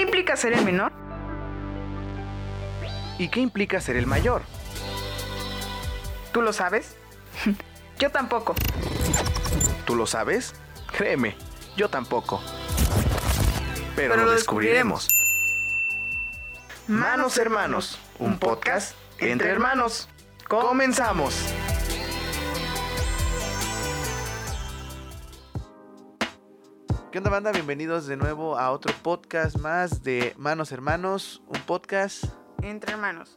¿Qué implica ser el menor? ¿Y qué implica ser el mayor? ¿Tú lo sabes? Yo tampoco. ¿Tú lo sabes? Créeme, yo tampoco. Pero, Pero lo lo descubriremos. Manos Hermanos, un podcast entre hermanos. Comenzamos. ¿Qué onda banda? Bienvenidos de nuevo a otro podcast más de Manos Hermanos, un podcast. Entre hermanos.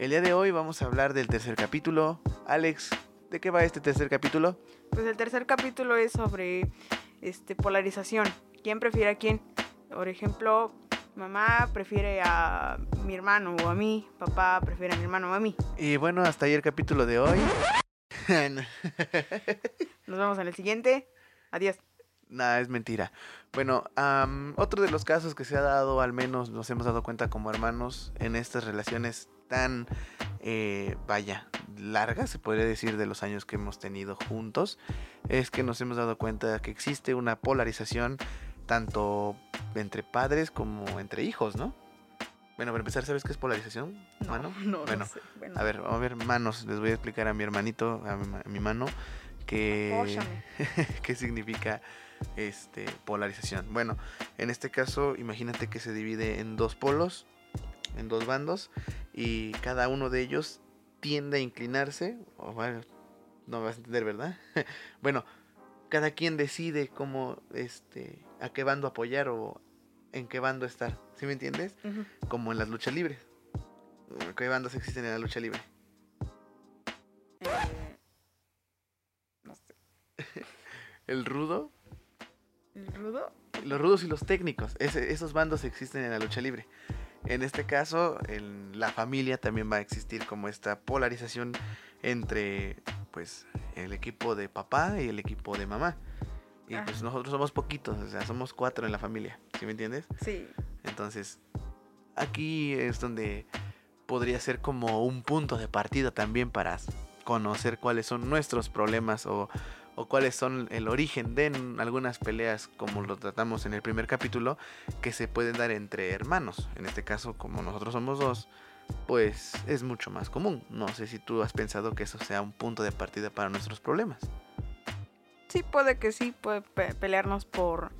El día de hoy vamos a hablar del tercer capítulo. Alex, ¿de qué va este tercer capítulo? Pues el tercer capítulo es sobre este polarización. ¿Quién prefiere a quién? Por ejemplo, mamá prefiere a mi hermano o a mí, papá prefiere a mi hermano o a mí. Y bueno, hasta ahí el capítulo de hoy. Nos vemos en el siguiente. Adiós. Nada, es mentira. Bueno, otro de los casos que se ha dado, al menos nos hemos dado cuenta como hermanos, en estas relaciones tan, eh, vaya, largas, se podría decir, de los años que hemos tenido juntos, es que nos hemos dado cuenta que existe una polarización tanto entre padres como entre hijos, ¿no? Bueno, para empezar, ¿sabes qué es polarización? No, mano? no, no bueno, sé. Bueno, a ver, vamos a ver, manos, les voy a explicar a mi hermanito, a mi, ma- a mi mano, que... ¿Qué significa este polarización? Bueno, en este caso, imagínate que se divide en dos polos, en dos bandos, y cada uno de ellos tiende a inclinarse, o bueno, no me vas a entender, ¿verdad? bueno, cada quien decide cómo, este, a qué bando apoyar o en qué bando estar, ¿sí me entiendes? Como en las luchas libres. ¿Qué bandos existen en la lucha libre? Eh, no sé. El rudo, ¿El rudo? los rudos y los técnicos. ese- esos bandos existen en la lucha libre. En este caso, en la familia también va a existir como esta polarización entre pues el equipo de papá y el equipo de mamá. Y pues Ajá. nosotros somos poquitos, o sea, somos cuatro en la familia, ¿sí me entiendes? Sí. Entonces, aquí es donde podría ser como un punto de partida también para conocer cuáles son nuestros problemas o, o cuáles son el origen de algunas peleas como lo tratamos en el primer capítulo que se pueden dar entre hermanos. En este caso, como nosotros somos dos, pues es mucho más común. No sé si tú has pensado que eso sea un punto de partida para nuestros problemas. Sí, puede que sí, puede pe- pelearnos por,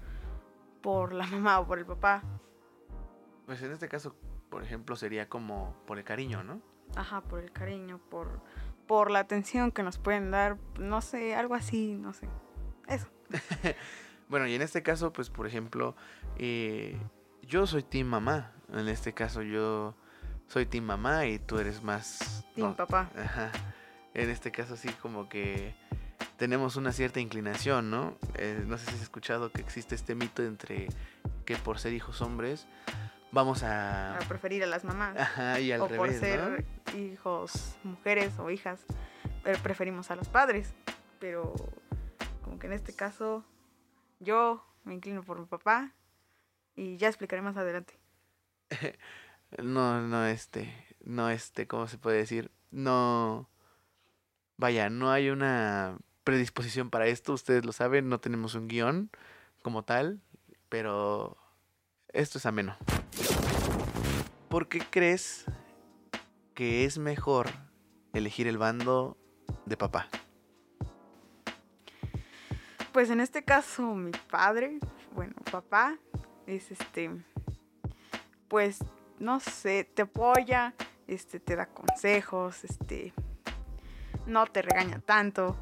por la mamá o por el papá. Pues en este caso, por ejemplo, sería como por el cariño, ¿no? Ajá, por el cariño, por, por la atención que nos pueden dar, no sé, algo así, no sé. Eso. Bueno, y en este caso, pues por ejemplo, eh, yo soy team mamá. En este caso yo soy team mamá y tú eres más... Team no, papá. Ajá. En este caso sí como que tenemos una cierta inclinación, ¿no? Eh, no sé si has escuchado que existe este mito entre que por ser hijos hombres vamos a... A preferir a las mamás. Ajá, y al o por revés, ser ¿no? Hijos, mujeres o hijas, eh, preferimos a los padres. Pero como que en este caso yo me inclino por mi papá y ya explicaré más adelante. No, no, este, no, este, ¿cómo se puede decir? No, vaya, no hay una predisposición para esto, ustedes lo saben, no tenemos un guion como tal, pero esto es ameno. ¿Por qué crees que es mejor elegir el bando de papá? Pues en este caso mi padre, bueno, papá, es este, pues no sé, te apoya, este, te da consejos, este, no te regaña tanto.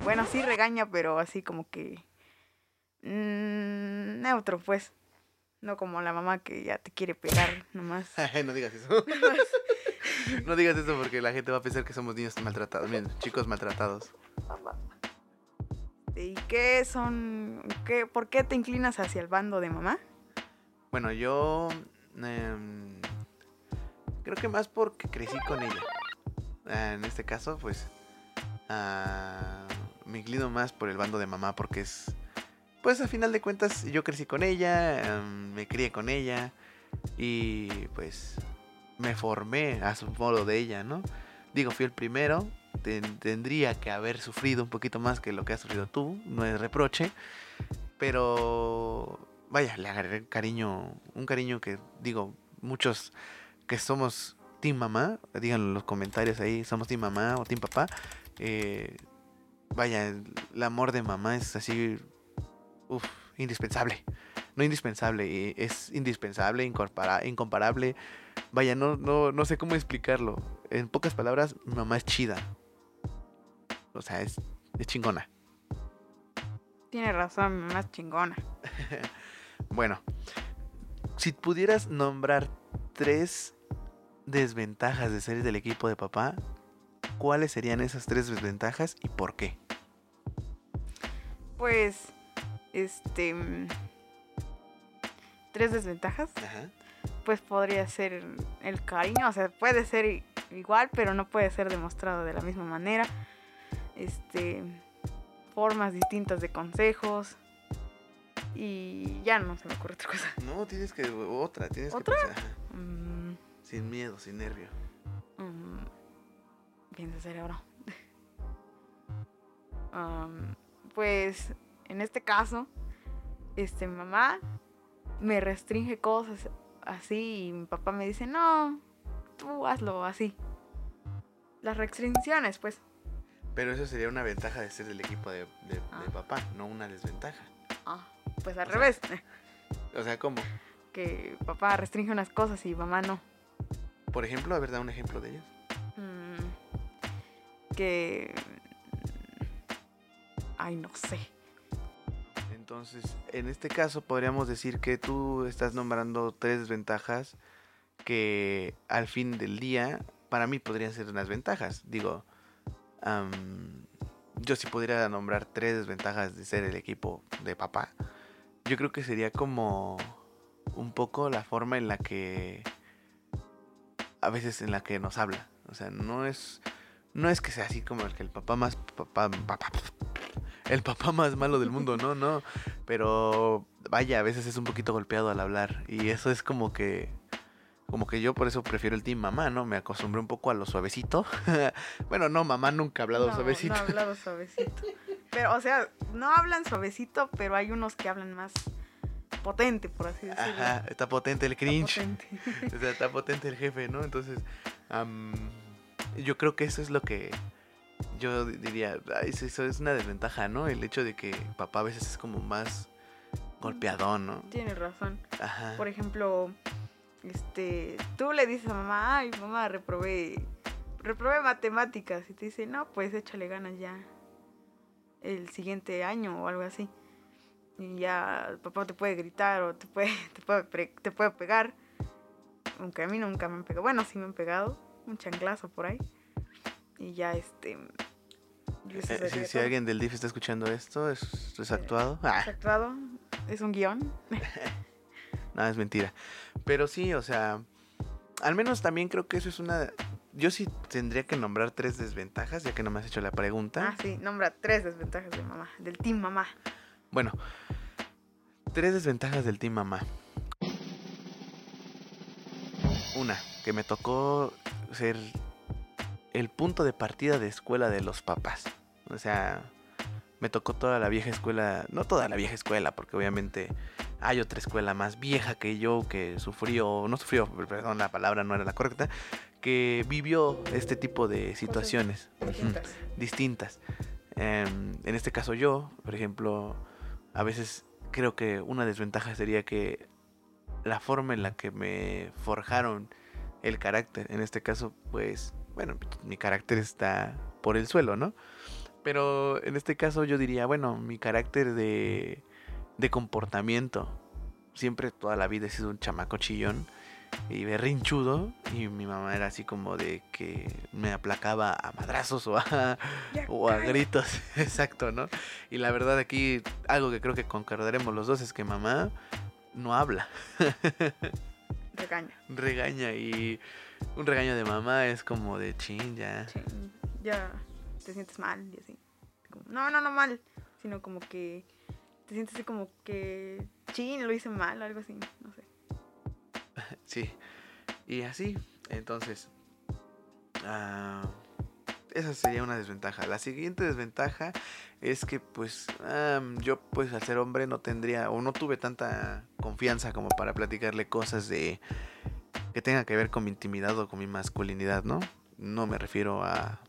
Bueno, sí regaña, pero así como que mm, neutro, pues. No como la mamá que ya te quiere pegar nomás. no digas eso. No digas eso porque la gente va a pensar que somos niños maltratados, bien, chicos maltratados. ¿Y qué son, qué, por qué te inclinas hacia el bando de mamá? Bueno, yo em, creo que más porque crecí con ella. Ah, en este caso, pues ah, me inclino más por el bando de mamá porque es, pues a final de cuentas yo crecí con ella, em, me crié con ella y pues me formé a su modo de ella, ¿no? Digo, fui el primero, ten- tendría que haber sufrido un poquito más que lo que has sufrido tú, no es reproche, pero vaya, le agarré cariño, un cariño que digo, muchos que somos team mamá, díganlo en los comentarios ahí, somos team mamá o team papá. Eh, vaya, el amor de mamá es así, uff, indispensable. No indispensable, es indispensable, incomparable. Vaya, no, no, no sé cómo explicarlo. En pocas palabras, mi mamá es chida. O sea, es, es chingona. Tiene razón, mi mamá es chingona. bueno, si pudieras nombrar tres desventajas de ser del equipo de papá, ¿cuáles serían esas tres desventajas y por qué? Pues, este... Tres desventajas. Pues podría ser el cariño, o sea, puede ser igual, pero no puede ser demostrado de la misma manera. Este, formas distintas de consejos. Y ya no se me ocurre otra cosa. No, tienes que otra, tienes ¿Otra? que pensar. Mm. Sin miedo, sin nervio. Mm. Piensa cerebro. pues en este caso, este mamá me restringe cosas así y mi papá me dice, "No, tú hazlo así." Las restricciones, pues. Pero eso sería una ventaja de ser del equipo de, ah. papá, no una desventaja. Ah, pues al revés. o sea, ¿cómo? Que papá restringe unas cosas y mamá no. Por ejemplo, a ver, da un ejemplo de ellos. Mm, que... Ay, no sé. Entonces, en este caso podríamos decir que tú estás nombrando tres desventajas que al fin del día para mí podrían ser unas ventajas. Digo, yo si pudiera nombrar tres desventajas de ser el equipo de papá, yo creo que sería como un poco la forma en la que a veces en la que nos habla. O sea, no es no es que sea así como el que el papá más el papá más malo del mundo, no, no, pero vaya, a veces es un poquito golpeado al hablar y eso es como que como que yo por eso prefiero el team mamá, ¿no? Me acostumbré un poco a lo suavecito. bueno, no, mamá nunca ha hablado suavecito. No ha hablado suavecito. Pero, o sea, no hablan suavecito, pero hay unos que hablan más potente, por así decirlo. Ajá, está potente el cringe. Está potente, o sea, está potente el jefe, ¿no? Entonces, yo creo que eso es lo que yo diría, eso es una desventaja, ¿no? El hecho de que papá a veces es como más golpeadón, ¿no? Tienes razón. Ajá. Por ejemplo, este, tú le dices a mamá, ay, mamá, reprobé, reprobé matemáticas. Y te dice, no, pues échale ganas ya el siguiente año o algo así. Y ya el papá te puede gritar o te puede, te puede, te puede pegar. Aunque a mí nunca me han pegado. Bueno, sí me han pegado. Un chanclazo por ahí. Y ya este... Eh, si, alguien del DIF está escuchando esto, ¿es, es actuado? Es ah. actuado. Es un guion. Nada, es mentira. Pero sí, o sea, al menos también creo que eso es una... Yo sí tendría que nombrar tres desventajas, ya que no me has hecho la pregunta. Ah, sí, nombra tres desventajas de mamá, del team mamá. Bueno, tres desventajas del team mamá. Una, que me tocó ser el punto de partida de escuela de los papás. O sea, me tocó toda la vieja escuela, no toda la vieja escuela, porque obviamente hay otra escuela más vieja que yo que sufrió, no sufrió, perdón, la palabra no era la correcta, que vivió este tipo de situaciones distintas. Em, en este caso yo, por ejemplo, a veces creo que una desventaja sería que la forma en la que me forjaron el carácter, en este caso, pues, bueno, mi carácter está por el suelo, ¿no? Pero en este caso yo diría, bueno, mi carácter de de comportamiento. Siempre toda la vida he sido un chamaco chillón y berrinchudo y mi mamá era así como de que me aplacaba a madrazos o a, o a gritos, exacto, ¿no? Y la verdad aquí algo que creo que concordaremos los dos es que mamá no habla. Regaña. Regaña y un regaño de mamá es como de chin, ya. ya te sientes mal y así. no, no, no mal, sino como que te sientes así como que, chin, lo hice mal, algo así, no sé. Sí, y así, entonces, ah, esa sería una desventaja. La siguiente desventaja es que pues yo pues al ser hombre no tendría o no tuve tanta confianza como para platicarle cosas de que tengan que ver con mi intimidad o con mi masculinidad, ¿no? No me refiero a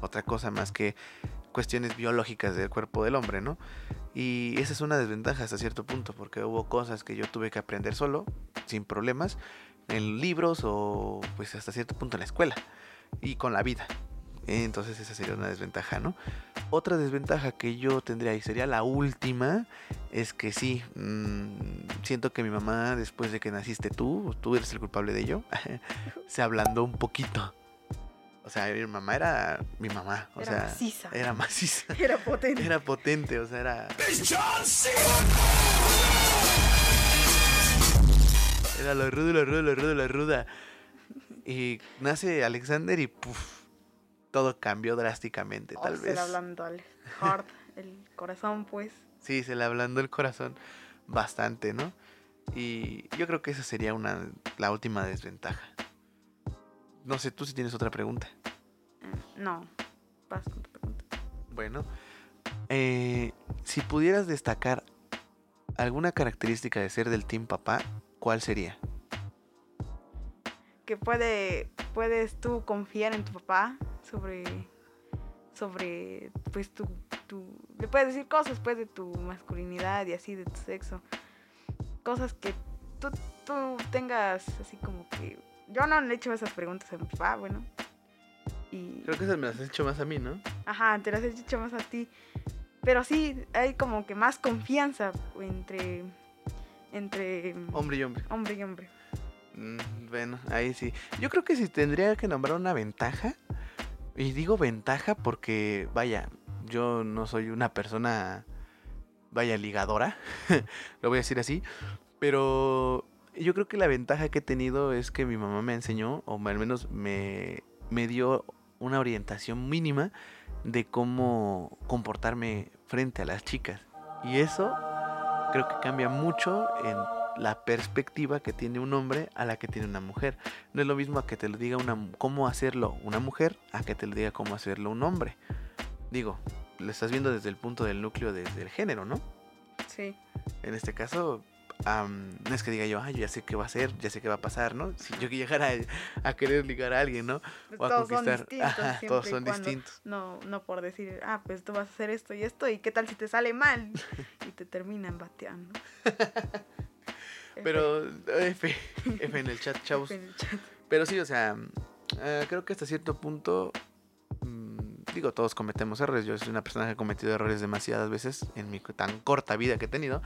otra cosa más que cuestiones biológicas del cuerpo del hombre, ¿no? Y esa es una desventaja hasta cierto punto, porque hubo cosas que yo tuve que aprender solo, sin problemas, en libros o pues hasta cierto punto en la escuela y con la vida. Entonces esa sería una desventaja, ¿no? Otra desventaja que yo tendría y sería la última es que sí, mm, siento que mi mamá después de que naciste tú, tú eres el culpable de ello, se ablandó un poquito. O sea, mi mamá era mi mamá, o Era sea, maciza. era maciza. Era potente. Era potente, o sea, era. Era la ruda, la ruda, la ruda, la ruda. Y nace Alexander y puf, todo cambió drásticamente, tal Oh, se vez. le hablando al heart, el corazón, pues. Sí, se le ablandó el corazón bastante, ¿no? Y yo creo que esa sería una, la última desventaja. No sé, tú si tienes otra pregunta. No. Tu pregunta. Bueno, eh, si pudieras destacar alguna característica de ser del Team Papá, ¿cuál sería? Que puede, puedes tú confiar en tu papá sobre, sobre, pues tu, tu, le puedes decir cosas, pues, de tu masculinidad y así, de tu sexo. Cosas que tú, tú tengas así como que... Yo no le he hecho esas preguntas a mi papá, bueno. Y... Creo que esas me las has hecho más a mí, ¿no? Ajá, te las he dicho más a ti. Pero sí, hay como que más confianza entre, entre Hombre y hombre. hombre y hombre. Mm, bueno, ahí sí. Yo creo que si tendría que nombrar una ventaja, y digo ventaja porque, vaya, yo no soy una persona, vaya, ligadora, lo voy a decir así, pero yo creo que la ventaja que he tenido es que mi mamá me enseñó, o al menos me, me dio una orientación mínima de cómo comportarme frente a las chicas. Y eso creo que cambia mucho en la perspectiva que tiene un hombre a la que tiene una mujer. No es lo mismo a que te lo diga una, cómo hacerlo una mujer a que te lo diga cómo hacerlo un hombre. Digo, lo estás viendo desde el punto del núcleo desde el género, ¿no? Sí. En este caso, no es que diga yo, ay, yo ya sé qué va a hacer, ya sé qué va a pasar, ¿no? Si yo llegara a, a querer ligar a alguien, ¿no? Pues O a todos son conquistar. distintos. Ajá, siempre todos son distintos. No, no por decir, ah, pues tú vas a hacer esto y esto, y qué tal si te sale mal y te terminan bateando. Pero, F, F en el chat, chavos. F en el chat. Pero sí, o sea, eh, creo que hasta cierto punto, mm, digo, todos cometemos errores. Yo soy una persona que ha cometido errores demasiadas veces en mi tan corta vida que he tenido.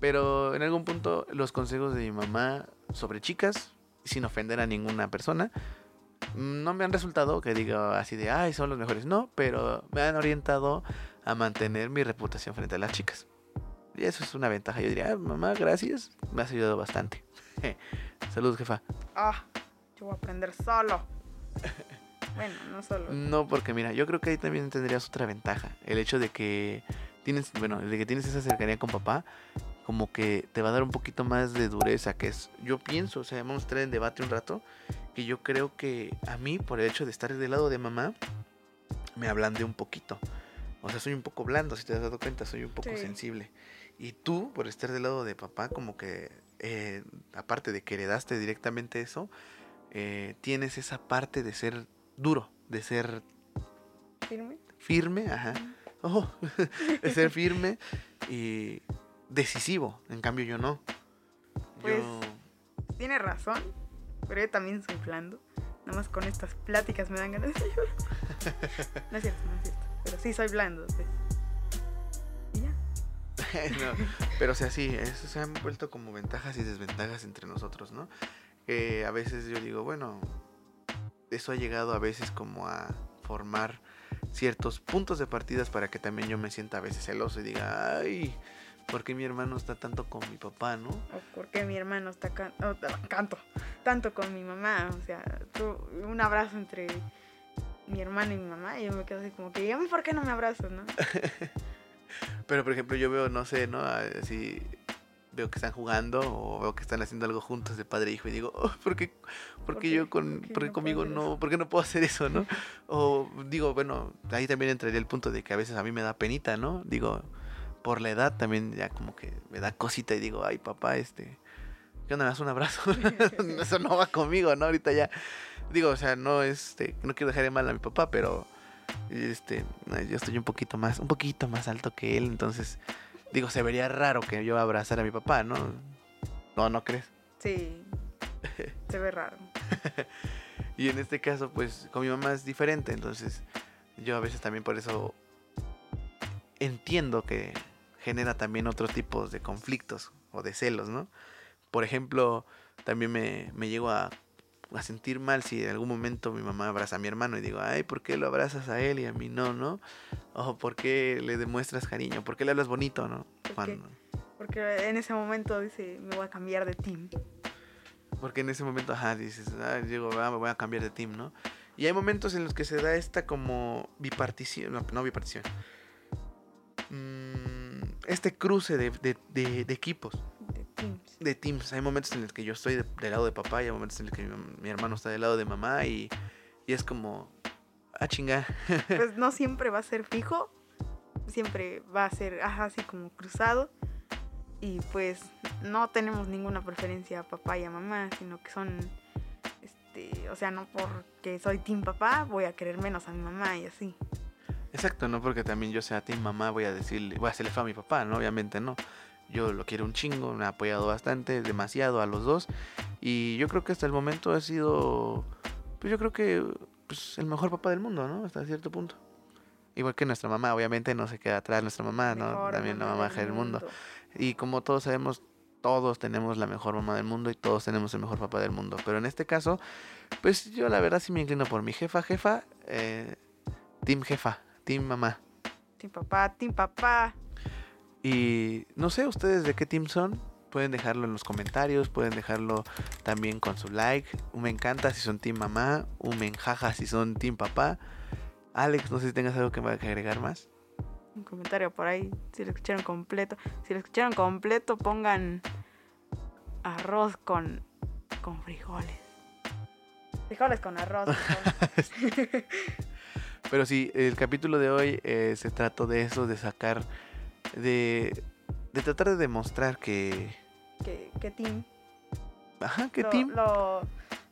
Pero en algún punto los consejos de mi mamá sobre chicas, sin ofender a ninguna persona, no me han resultado que diga así de, ay, son los mejores. No, pero me han orientado a mantener mi reputación frente a las chicas. Y eso es una ventaja. Yo diría, "Ah, mamá, gracias. Me has ayudado bastante. Saludos, jefa. Ah, yo voy a aprender solo. Bueno, no solo. No, porque mira, yo creo que ahí también tendrías otra ventaja. El hecho de que tienes, bueno, de que tienes esa cercanía con papá, como que te va a dar un poquito más de dureza, que es, yo pienso, o sea, vamos a estar en debate un rato, que yo creo que a mí, por el hecho de estar del lado de mamá, me ablandé un poquito. O sea, soy un poco blando, si te has dado cuenta, soy un poco Sí. sensible. Y tú, por estar del lado de papá, como que, eh, aparte de que heredaste directamente eso, eh, tienes esa parte de ser duro, de ser ¿Firme? firme, ajá. Oh, de ser firme y decisivo. En cambio, yo no. Pues- yo. Tiene razón, pero yo también soy blando. Nada más con estas pláticas me dan ganas de llorar. No es cierto, no es cierto. Pero sí soy blando. pues. Y ya. no, pero o sea, sí, eso se han vuelto como ventajas y desventajas entre nosotros, ¿no? A veces yo digo, bueno, eso ha llegado a veces como a formar ciertos puntos de partidas para que también yo me sienta a veces celoso y diga, ay, ¿por qué mi hermano está tanto con mi papá, no? O porque mi hermano está can- oh, canto, tanto con mi mamá. O sea, tú- un abrazo entre mi hermano y mi mamá. Y yo me quedo así como que, ¿y a mí por qué no me abrazas, no? Pero por ejemplo, yo veo, no sé, ¿no? Así veo que están jugando o veo que están haciendo algo juntos de padre e hijo y digo, oh, ¿por qué, por qué yo con, ¿Por qué por qué no conmigo no, por qué no puedo hacer eso, no? O digo, bueno, ahí también entraría el punto de que a veces a mí me da penita, ¿no? Digo, por la edad también ya como que me da cosita y digo, ay papá, este, ¿qué onda? ¿Me das un abrazo? eso no va conmigo, ¿no? Ahorita ya, digo, o sea, no, este, no quiero dejar de mal a mi papá, pero, este, yo estoy un poquito más, un poquito más alto que él, entonces, digo, se vería raro que yo abrazara a mi papá, ¿no? No, ¿no crees? Sí. Se ve raro. Y en este caso, pues con mi mamá es diferente, entonces yo a veces también por eso entiendo que genera también otros tipos de conflictos o de celos, ¿no? Por ejemplo, también me, me llego a, a sentir mal si en algún momento mi mamá abraza a mi hermano y digo, ay, ¿por qué lo abrazas a él y a mí no, no? O ¿por qué le demuestras cariño? ¿Por qué le hablas bonito, no? Cuando, Porque en ese momento dice, me voy a cambiar de team. Porque en ese momento, ajá, dices, ah, digo, ah, me voy a cambiar de team, ¿no? Y hay momentos en los que se da esta como bipartición, no, no bipartición. Mm, este cruce de, de- de- de equipos, De teams. de teams. Hay momentos en los que yo estoy de- del lado de papá y hay momentos en los que mi, hermano está del lado de mamá y, y es como, ah, chinga. Pues no siempre va a ser fijo. Siempre va a ser ajá, así como cruzado. Y pues no tenemos ninguna preferencia a papá y a mamá, sino que son, este, o sea, no porque soy team papá voy a querer menos a mi mamá y así. Exacto, no porque también yo sea team mamá voy a decirle, voy a hacerle feo a mi papá, ¿no? Obviamente no. Yo lo quiero un chingo, me ha apoyado bastante, demasiado a los dos. Y yo creo que hasta el momento ha sido, pues yo creo que pues, el mejor papá del mundo, ¿no? Hasta cierto punto. Igual que nuestra mamá, obviamente no se queda atrás nuestra mamá, ¿no? Mejor También la mamá del del mundo. Y como todos sabemos, todos tenemos la mejor mamá del mundo y todos tenemos el mejor papá del mundo. Pero en este caso, pues yo la verdad sí me inclino por mi jefa, jefa, eh, team jefa, team mamá. Team papá, team papá. Y no sé ustedes de qué team son. Pueden dejarlo en los comentarios, pueden dejarlo también con su like. Un me encanta si son team mamá, un me enjaja si son team papá. Alex, no sé si tengas algo que me agregar más. Un comentario por ahí, si lo escucharon completo. Si lo escucharon completo, pongan arroz con, con frijoles. Frijoles con arroz. frijoles. Pero sí, el capítulo de hoy eh, se trató de eso, de sacar, de, de tratar de demostrar que... ¿Qué, qué team? Ajá, que Lo- team. lo-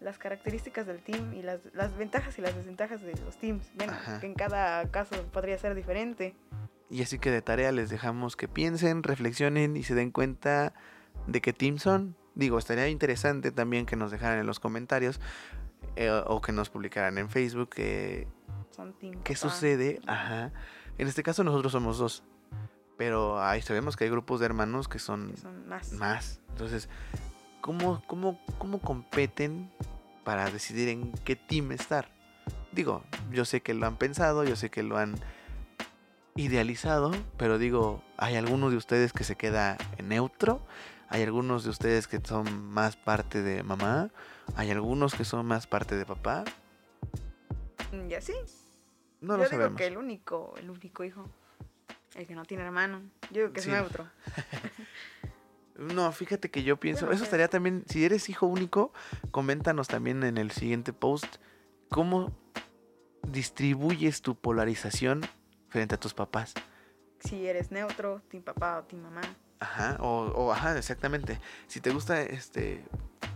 las características del team y las, las ventajas y las desventajas de los teams. Bueno, Ajá. que en cada caso podría ser diferente. Y así que de tarea les dejamos que piensen, reflexionen y se den cuenta de qué team son. Digo, estaría interesante también que nos dejaran en los comentarios eh, o que nos publicaran en Facebook eh, Qué sucede. Ajá. En este caso nosotros somos dos. Pero ahí sabemos que hay grupos de hermanos que son Que son más. más. Entonces, ¿cómo, cómo, cómo competen para decidir en qué team estar? Digo, yo sé que lo han pensado, yo sé que lo han idealizado, pero digo, hay algunos de ustedes que se queda en neutro, hay algunos de ustedes que son más parte de mamá, hay algunos que son más parte de papá. Mm, Y así. No Yo lo digo sabemos. que el único, el único hijo, el que no tiene hermano, yo digo que Sí. es neutro. No, fíjate que yo pienso, eso estaría también, si eres hijo único, coméntanos también en el siguiente post cómo distribuyes tu polarización frente a tus papás. Si eres neutro, team papá o team mamá. Ajá, o, o ajá, exactamente. Si te gusta este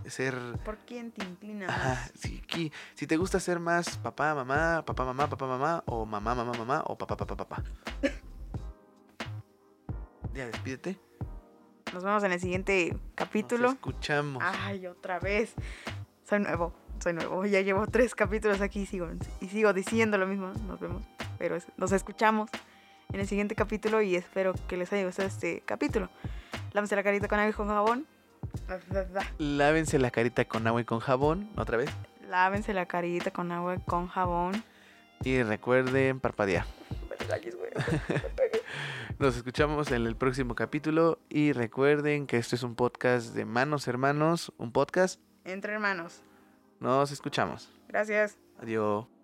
ser ¿Por quién te inclina ajá, más? si, qui- si te gusta ser más papá, mamá, papá, mamá, papá, mamá, o mamá, mamá, mamá, o papá, papá, papá. ya, despídete. Nos vemos en el siguiente capítulo. Nos escuchamos. Ay, otra vez. Soy nuevo, soy nuevo. Ya llevo tres capítulos aquí y sigo, y sigo diciendo lo mismo. Nos vemos, pero es- nos escuchamos en el siguiente capítulo y espero que les haya gustado este capítulo. Lávense la carita con agua y con jabón. Lávense la carita con agua y con jabón, otra vez. Lávense la carita con agua y con jabón. Y recuerden parpadear. Nos escuchamos en el próximo capítulo y recuerden que este es un podcast de Manos Hermanos, un podcast. Entre hermanos. Nos escuchamos. Gracias. Adiós.